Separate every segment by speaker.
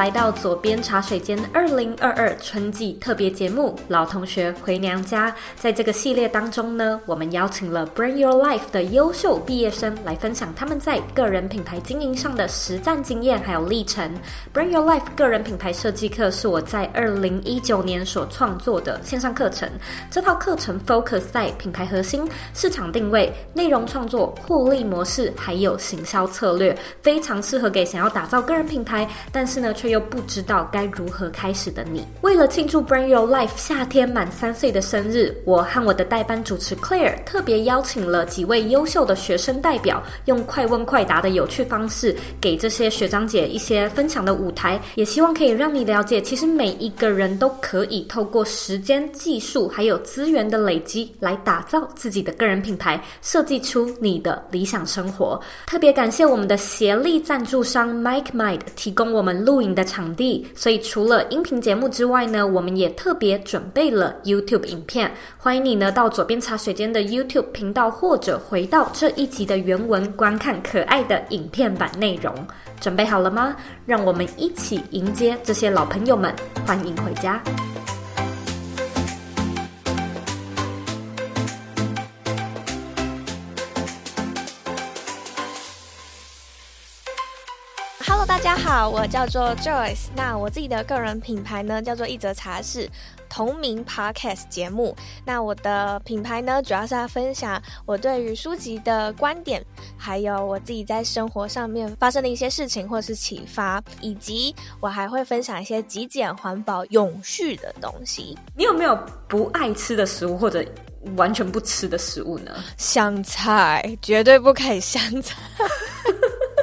Speaker 1: 来到左边茶水间二零二二春季特别节目《老同学回娘家》。在这个系列当中呢，我们邀请了 Brand Your Life 的优秀毕业生来分享他们在个人品牌经营上的实战经验还有历程。Brand Your Life 个人品牌设计课是我在二零一九年所创作的线上课程。这套课程 focus 在品牌核心、市场定位、内容创作、获利模式还有行销策略，非常适合给想要打造个人品牌，但是呢却又不知道该如何开始的你。为了庆祝 Brand Your Life 夏天满三岁的生日，我和我的代班主持 Claire 特别邀请了几位优秀的学生代表，用快问快答的有趣方式，给这些学长姐一些分享的舞台，也希望可以让你了解，其实每一个人都可以透过时间、技术还有资源的累积，来打造自己的个人品牌，设计出你的理想生活。特别感谢我们的协力赞助商 MikeMind 提供我们录影的场地，所以除了音频节目之外呢，我们也特别准备了 YouTube 影片。欢迎你呢到左边茶水间的 YouTube 频道，或者回到这一集的原文观看可爱的影片版内容。准备好了吗？让我们一起迎接这些老朋友们，欢迎回家。
Speaker 2: 大家好，我叫做 Joyce。那我自己的个人品牌呢，叫做一则茶室，同名 Podcast 节目。那我的品牌呢，主要是要分享我对于书籍的观点，还有我自己在生活上面发生的一些事情或是启发，以及我还会分享一些极简、环保、永续的东西。
Speaker 1: 你有没有不爱吃的食物，或者完全不吃的食物呢？
Speaker 2: 香菜，绝对不可以香菜。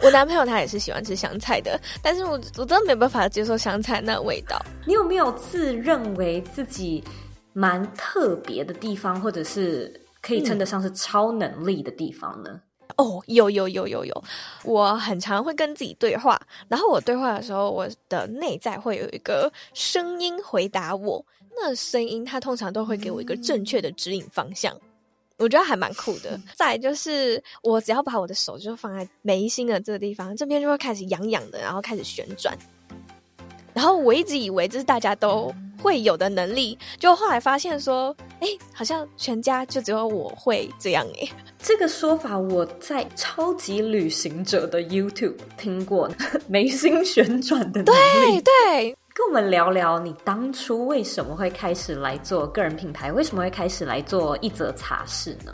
Speaker 2: 我男朋友他也是喜欢吃香菜的，但是我我真的没办法接受香菜那味道。
Speaker 1: 你有没有自认为自己蛮特别的地方，或者是可以称得上是超能力的地方呢？
Speaker 2: 哦，有有有有有，我很常会跟自己对话，然后我对话的时候，我的内在会有一个声音回答我，那声音它通常都会给我一个正确的指引方向。我觉得还蛮酷的。再来就是，我只要把我的手就放在眉心的这个地方，这边就会开始痒痒的，然后开始旋转。然后我一直以为这是大家都会有的能力，就后来发现说，哎，好像全家就只有我会这样哎。
Speaker 1: 这个说法我在超级旅行者的 YouTube 听过，眉心旋转的能力。
Speaker 2: 对对。
Speaker 1: 跟我们聊聊，你当初为什么会开始来做个人品牌？为什么会开始来做一则茶室呢？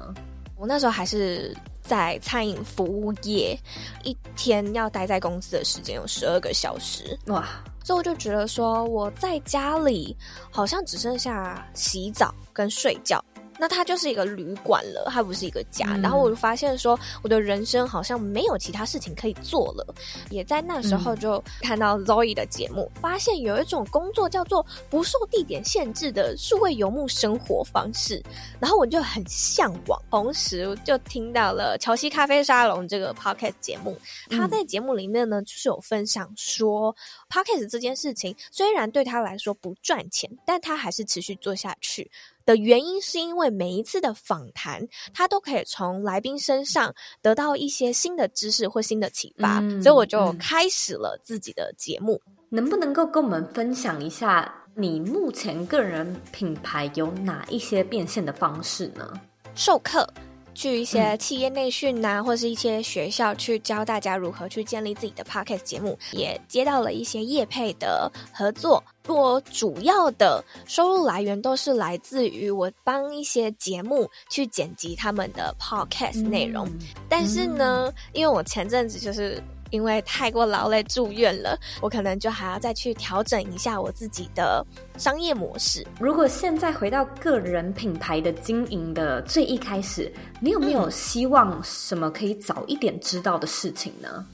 Speaker 2: 我那时候还是在餐饮服务业，一天要待在公司的时间有十二个小时，哇！所以我就觉得说，我在家里好像只剩下洗澡跟睡觉。那它就是一个旅馆了，它不是一个家。嗯、然后我就发现说，我的人生好像没有其他事情可以做了。也在那时候就看到 Zoe 的节目，嗯、发现有一种工作叫做不受地点限制的数位游牧生活方式。然后我就很向往，同时就听到了乔西咖啡沙龙这个 Podcast 节目。他在节目里面呢，就是有分享说、嗯、Podcast 这件事情虽然对他来说不赚钱，但他还是持续做下去。的原因是因为每一次的访谈，他都可以从来宾身上得到一些新的知识或新的启发，嗯、所以我就开始了自己的节目。
Speaker 1: 能不能够跟我们分享一下你目前个人品牌有哪一些变现的方式呢？
Speaker 2: 授课。去一些企业内训呐，或是一些学校去教大家如何去建立自己的 podcast 节目，也接到了一些业配的合作。我主要的收入来源都是来自于我帮一些节目去剪辑他们的 podcast 内容。嗯、但是呢，嗯、因为我前阵子就是。因为太过劳累住院了，我可能就还要再去调整一下我自己的商业模式。
Speaker 1: 如果现在回到个人品牌的经营的最一开始，你有没有希望什么可以早一点知道的事情呢？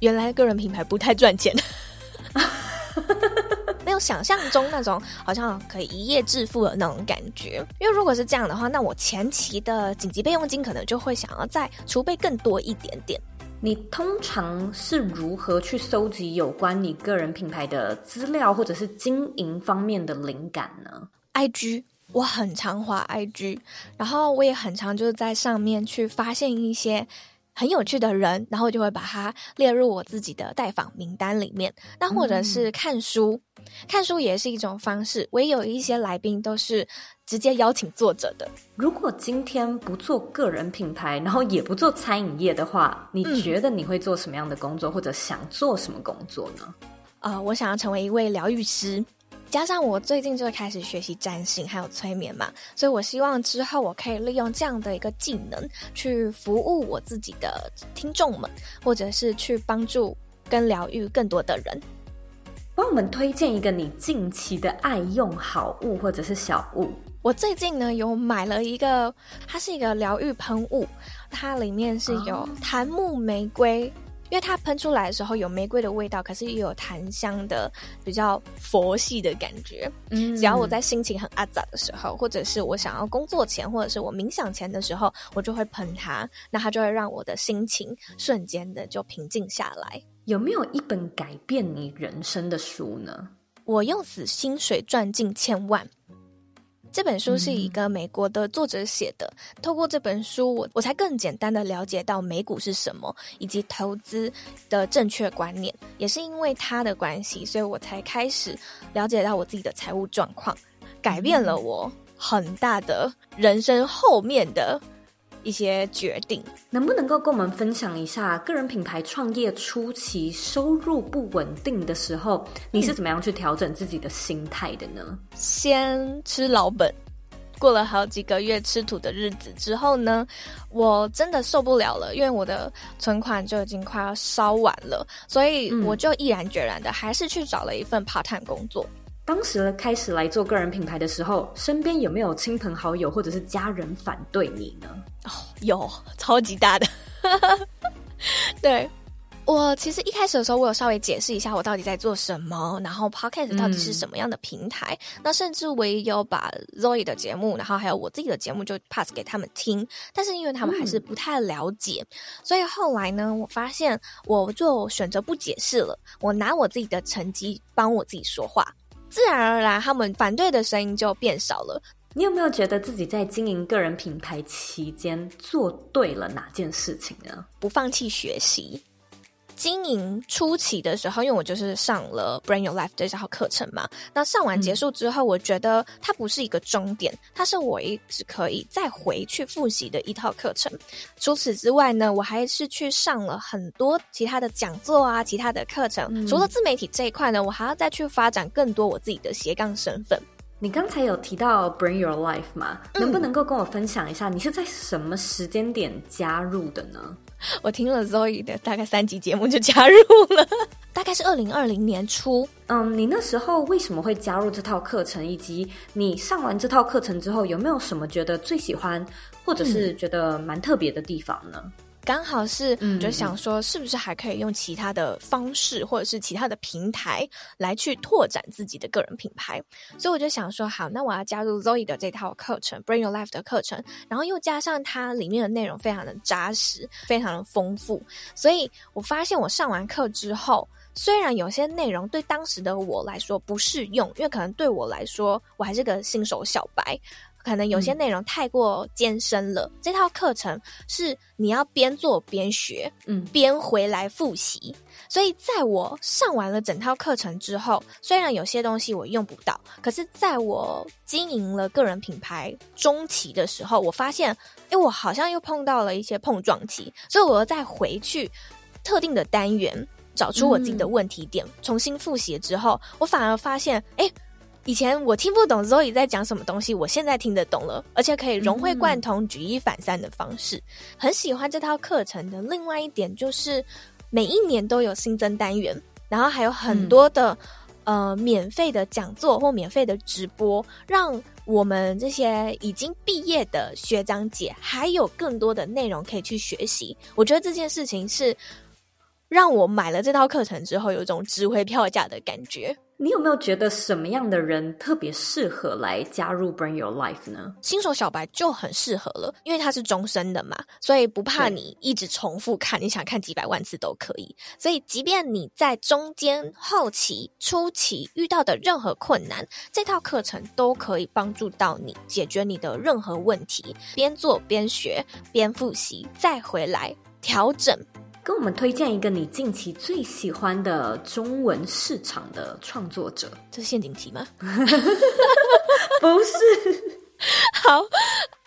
Speaker 2: 原来个人品牌不太赚钱，没有想象中那种好像可以一夜致富的那种感觉。因为如果是这样的话，那我前期的紧急备用金可能就会想要再储备更多一点点。
Speaker 1: 你通常是如何去收集有关你个人品牌的资料，或者是经营方面的灵感呢
Speaker 2: ？IG，我很常滑 IG，然后我也很常就是在上面去发现一些很有趣的人，然后就会把它列入我自己的待访名单里面。那或者是看书，嗯、看书也是一种方式。我也有一些来宾都是直接邀请作者的。
Speaker 1: 如果今天不做个人品牌，然后也不做餐饮业的话，你觉得你会做什么样的工作，嗯、或者想做什么工作呢？
Speaker 2: 啊、呃，我想要成为一位疗愈师。加上我最近就会开始学习占星还有催眠嘛，所以我希望之后我可以利用这样的一个技能去服务我自己的听众们，或者是去帮助跟疗愈更多的人。
Speaker 1: 帮我们推荐一个你近期的爱用好物或者是小物。
Speaker 2: 我最近呢有买了一个，它是一个疗愈喷雾，它里面是有檀木玫瑰。因为它喷出来的时候有玫瑰的味道，可是又有檀香的比较佛系的感觉。嗯，只要我在心情很阿杂的时候，或者是我想要工作前，或者是我冥想前的时候，我就会喷它，那它就会让我的心情瞬间的就平静下来。
Speaker 1: 有没有一本改变你人生的书呢？
Speaker 2: 我用死薪水赚进千万。这本书是一个美国的作者写的。嗯、透过这本书，我我才更简单的了解到美股是什么，以及投资的正确观念。也是因为他的关系，所以我才开始了解到我自己的财务状况，改变了我很大的人生后面的。一些决定，
Speaker 1: 能不能够跟我们分享一下个人品牌创业初期收入不稳定的时候，你是怎么样去调整自己的心态的呢？
Speaker 2: 先吃老本，过了好几个月吃土的日子之后呢，我真的受不了了，因为我的存款就已经快要烧完了，所以我就毅然决然的还是去找了一份 part time 工作。
Speaker 1: 当时开始来做个人品牌的时候，身边有没有亲朋好友或者是家人反对你呢？
Speaker 2: 哦，有，超级大的。对，我其实一开始的时候，我有稍微解释一下我到底在做什么，然后 Podcast 到底是什么样的平台。嗯、那甚至我也有把 Zoe 的节目，然后还有我自己的节目就 pass 给他们听。但是因为他们还是不太了解，嗯、所以后来呢，我发现我就选择不解释了，我拿我自己的成绩帮我自己说话。自然而然，他们反对的声音就变少了。
Speaker 1: 你有没有觉得自己在经营个人品牌期间做对了哪件事情呢？
Speaker 2: 不放弃学习。经营初期的时候，因为我就是上了 Bring Your Life 这套课程嘛，那上完结束之后，我觉得它不是一个终点，它是我一直可以再回去复习的一套课程。除此之外呢，我还是去上了很多其他的讲座啊，其他的课程。嗯、除了自媒体这一块呢，我还要再去发展更多我自己的斜杠身份。
Speaker 1: 你刚才有提到 Bring Your Life 吗？能不能够跟我分享一下，你是在什么时间点加入的呢？
Speaker 2: 我听了 Zoe 的大概三集节目就加入了，大概是二零二零年初。
Speaker 1: 嗯，你那时候为什么会加入这套课程？以及你上完这套课程之后，有没有什么觉得最喜欢，或者是觉得蛮特别的地方呢？嗯
Speaker 2: 刚好是，就想说，是不是还可以用其他的方式，或者是其他的平台来去拓展自己的个人品牌？所以我就想说，好，那我要加入 Zoe 的这套课程，Bring Your Life 的课程，然后又加上它里面的内容非常的扎实，非常的丰富。所以我发现，我上完课之后，虽然有些内容对当时的我来说不适用，因为可能对我来说，我还是个新手小白。可能有些内容太过艰深了。嗯、这套课程是你要边做边学，嗯，边回来复习。所以在我上完了整套课程之后，虽然有些东西我用不到，可是在我经营了个人品牌中期的时候，我发现，哎，我好像又碰到了一些碰撞期。所以我又再回去特定的单元，找出我自己的问题点，嗯、重新复习之后，我反而发现，哎。以前我听不懂 Zoe 在讲什么东西，我现在听得懂了，而且可以融会贯通、举一反三的方式。很喜欢这套课程的另外一点就是，每一年都有新增单元，然后还有很多的、嗯、呃免费的讲座或免费的直播，让我们这些已经毕业的学长姐还有更多的内容可以去学习。我觉得这件事情是让我买了这套课程之后有一种值回票价的感觉。
Speaker 1: 你有没有觉得什么样的人特别适合来加入 Bring Your Life 呢？
Speaker 2: 新手小白就很适合了，因为它是终身的嘛，所以不怕你一直重复看，你想看几百万次都可以。所以，即便你在中间、后期、初期遇到的任何困难，这套课程都可以帮助到你解决你的任何问题。边做边学，边复习，再回来调整。
Speaker 1: 跟我们推荐一个你近期最喜欢的中文市场的创作者。
Speaker 2: 这是陷阱题吗？
Speaker 1: 不是。
Speaker 2: 好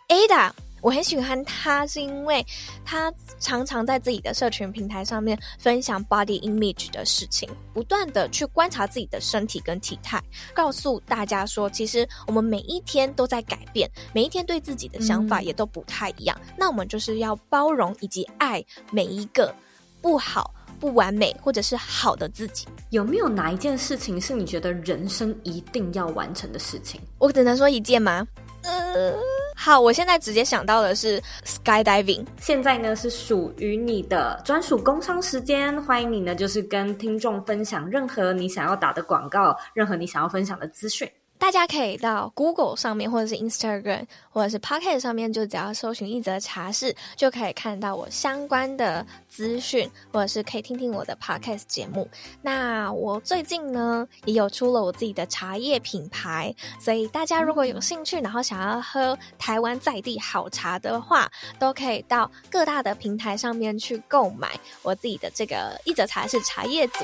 Speaker 2: ，Ada。我很喜欢他，是因为他常常在自己的社群平台上面分享 body image 的事情，不断的去观察自己的身体跟体态，告诉大家说，其实我们每一天都在改变，每一天对自己的想法也都不太一样。嗯、那我们就是要包容以及爱每一个不好、不完美或者是好的自己。
Speaker 1: 有没有哪一件事情是你觉得人生一定要完成的事情？
Speaker 2: 我只能说一件吗？呃。好，我现在直接想到的是 skydiving。
Speaker 1: 现在呢是属于你的专属工商时间，欢迎你呢，就是跟听众分享任何你想要打的广告，任何你想要分享的资讯。
Speaker 2: 大家可以到 Google 上面，或者是 Instagram，或者是 Podcast 上面，就只要搜寻一则茶室，就可以看到我相关的资讯，或者是可以听听我的 Podcast 节目。那我最近呢，也有出了我自己的茶叶品牌，所以大家如果有兴趣，然后想要喝台湾在地好茶的话，都可以到各大的平台上面去购买我自己的这个一则茶室茶叶组。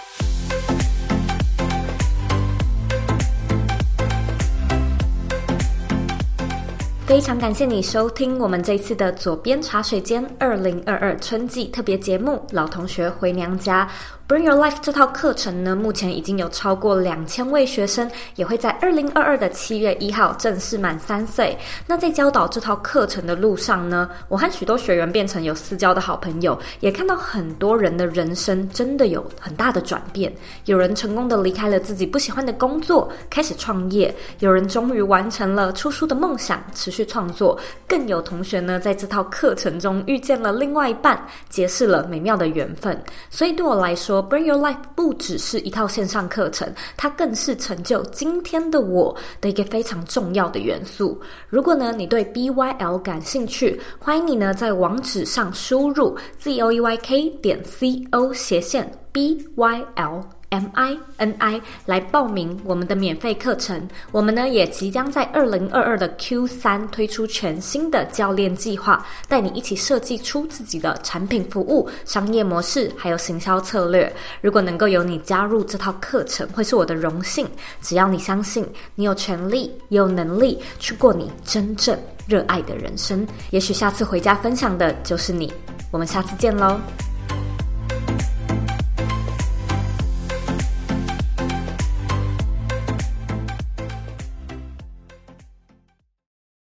Speaker 1: 非常感谢你收听我们这次的左边茶水间二零二二春季特别节目《老同学回娘家》。Bring Your Life 这套课程呢，目前已经有超过两千位学生，也会在二零二二的七月一号正式满三岁。那在教导这套课程的路上呢，我和许多学员变成有私交的好朋友，也看到很多人的人生真的有很大的转变。有人成功的离开了自己不喜欢的工作，开始创业；有人终于完成了出书的梦想，持续创作；更有同学呢，在这套课程中遇见了另外一半，结识了美妙的缘分。所以对我来说，Bring Your Life 不只是一套线上课程，它更是成就今天的我的一个非常重要的元素。如果呢，你对 BYL 感兴趣，欢迎你呢在网址上输入 zoeyk 点 co 斜线 BYL。M I N I 来报名我们的免费课程。我们呢也即将在二零二二的 Q 三推出全新的教练计划，带你一起设计出自己的产品、服务、商业模式，还有行销策略。如果能够有你加入这套课程，会是我的荣幸。只要你相信，你有权利，也有能力去过你真正热爱的人生。也许下次回家分享的就是你。我们下次见喽。